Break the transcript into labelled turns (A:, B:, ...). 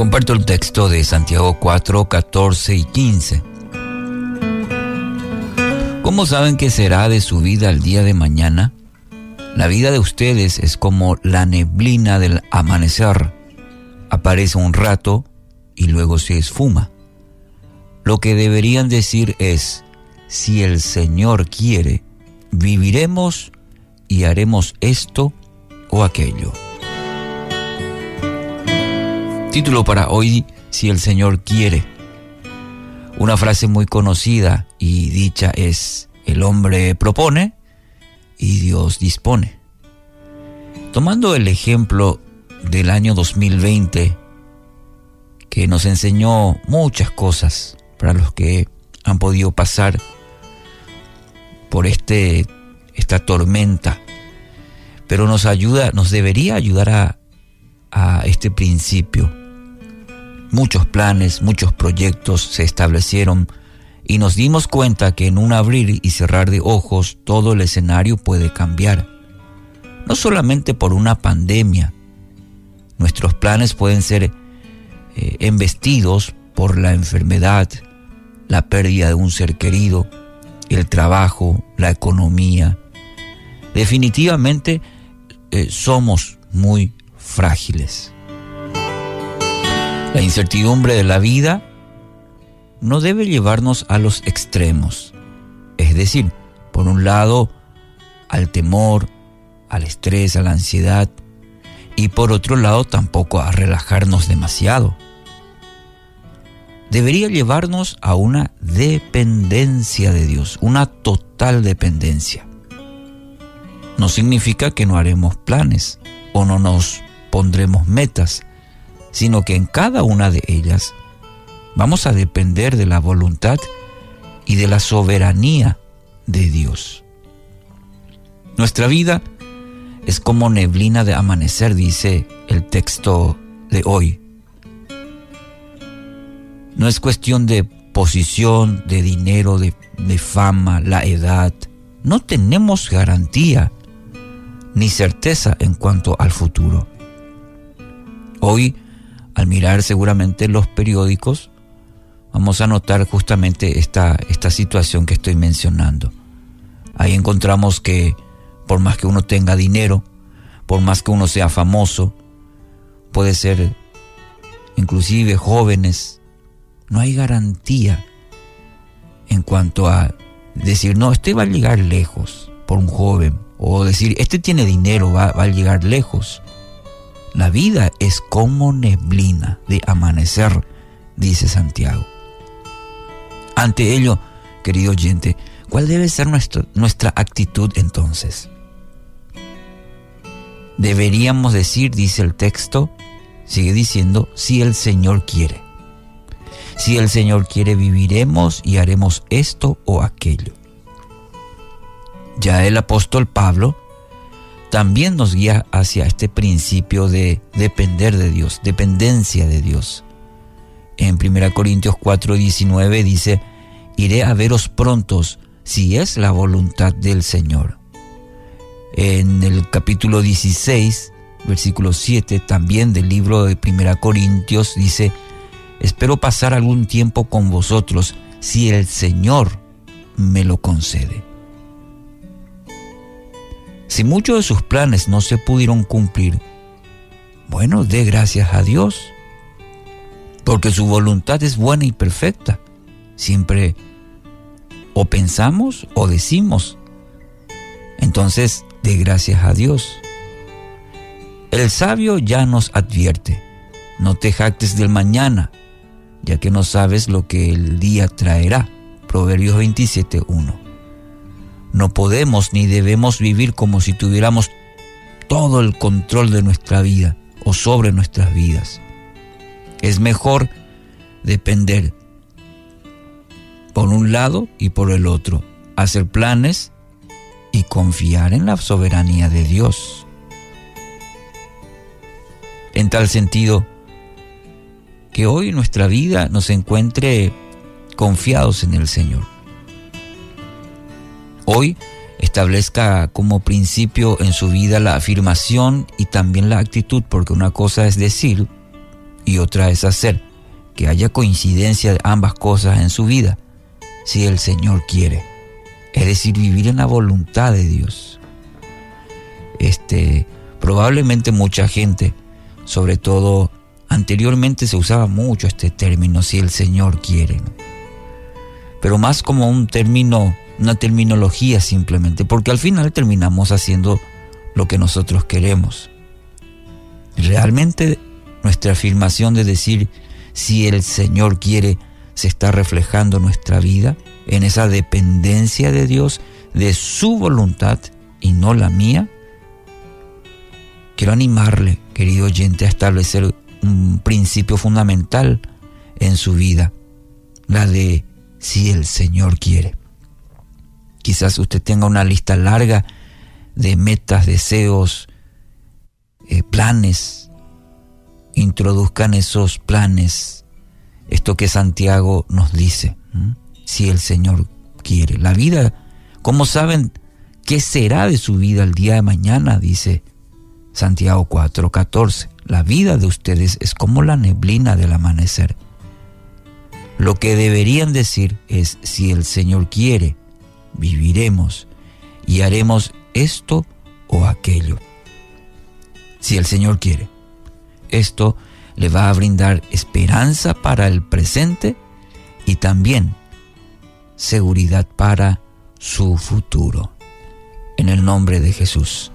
A: Comparto el texto de Santiago 4, 14 y 15. ¿Cómo saben que será de su vida el día de mañana? La vida de ustedes es como la neblina del amanecer. Aparece un rato y luego se esfuma. Lo que deberían decir es, si el Señor quiere, viviremos y haremos esto o aquello. Título para hoy, si el Señor quiere. Una frase muy conocida y dicha es, el hombre propone y Dios dispone. Tomando el ejemplo del año 2020, que nos enseñó muchas cosas para los que han podido pasar por este, esta tormenta, pero nos ayuda, nos debería ayudar a, a este principio. Muchos planes, muchos proyectos se establecieron y nos dimos cuenta que en un abrir y cerrar de ojos todo el escenario puede cambiar. No solamente por una pandemia, nuestros planes pueden ser eh, embestidos por la enfermedad, la pérdida de un ser querido, el trabajo, la economía. Definitivamente eh, somos muy frágiles. La incertidumbre de la vida no debe llevarnos a los extremos, es decir, por un lado, al temor, al estrés, a la ansiedad, y por otro lado tampoco a relajarnos demasiado. Debería llevarnos a una dependencia de Dios, una total dependencia. No significa que no haremos planes o no nos pondremos metas, sino que en cada una de ellas Vamos a depender de la voluntad y de la soberanía de Dios. Nuestra vida es como neblina de amanecer, dice el texto de hoy. No es cuestión de posición, de dinero, de, fama, la edad. No tenemos garantía ni certeza en cuanto al futuro. Hoy, al mirar seguramente los periódicos, vamos a notar justamente esta, esta situación que estoy mencionando. Ahí encontramos que por más que uno tenga dinero, por más que uno sea famoso, puede ser inclusive jóvenes, no hay garantía en cuanto a decir, no, este va a llegar lejos por un joven, o decir, este tiene dinero, va, va a llegar lejos. La vida es como neblina de amanecer, dice Santiago. Ante ello, querido oyente, ¿cuál debe ser nuestra actitud entonces? Deberíamos decir, dice el texto, sigue diciendo, si el Señor quiere. Si el Señor quiere, viviremos y haremos esto o aquello. Ya el apóstol Pablo también nos guía hacia este principio de depender de Dios, dependencia de Dios. En 1 Corintios 4, 19 dice, iré a veros prontos si es la voluntad del Señor. En el capítulo 16, versículo 7, también del libro de Primera Corintios, dice, espero pasar algún tiempo con vosotros si el Señor me lo concede. Si muchos de sus planes no se pudieron cumplir, bueno, dé gracias a Dios, porque su voluntad es buena y perfecta. Siempre o pensamos o decimos. Entonces, de gracias a Dios. El sabio ya nos advierte, no te jactes del mañana, ya que no sabes lo que el día traerá. Proverbios 27.1. No podemos ni debemos vivir como si tuviéramos todo el control de nuestra vida o sobre nuestras vidas. Es mejor depender por un lado y por el otro, hacer planes y confiar en la soberanía de Dios. En tal sentido, que hoy nuestra vida nos encuentre confiados en el Señor. Hoy establezca como principio en su vida la afirmación y también la actitud, porque una cosa es decir y otra es hacer que haya coincidencia de ambas cosas en su vida, si el Señor quiere. Es decir, vivir en la voluntad de Dios. Este, probablemente mucha gente, sobre todo anteriormente se usaba mucho este término, si el Señor quiere. Pero más como un término, una terminología simplemente, porque al final terminamos haciendo lo que nosotros queremos. Realmente nuestra afirmación de decir si el Señor quiere se está reflejando en nuestra vida, en esa dependencia de Dios, de su voluntad y no la mía. Quiero animarle, querido oyente, a establecer un principio fundamental en su vida, la de si el Señor quiere. Quizás usted tenga una lista larga de metas, deseos, eh, planes. Introduzcan esos planes, esto que Santiago nos dice, si el Señor quiere. La vida, ¿cómo saben qué será de su vida el día de mañana? Dice Santiago 4:14. La vida de ustedes es como la neblina del amanecer. Lo que deberían decir es, si el Señor quiere, viviremos y haremos esto o aquello. Si el Señor quiere, esto le va a brindar esperanza para el presente y también seguridad para su futuro. En el nombre de Jesús.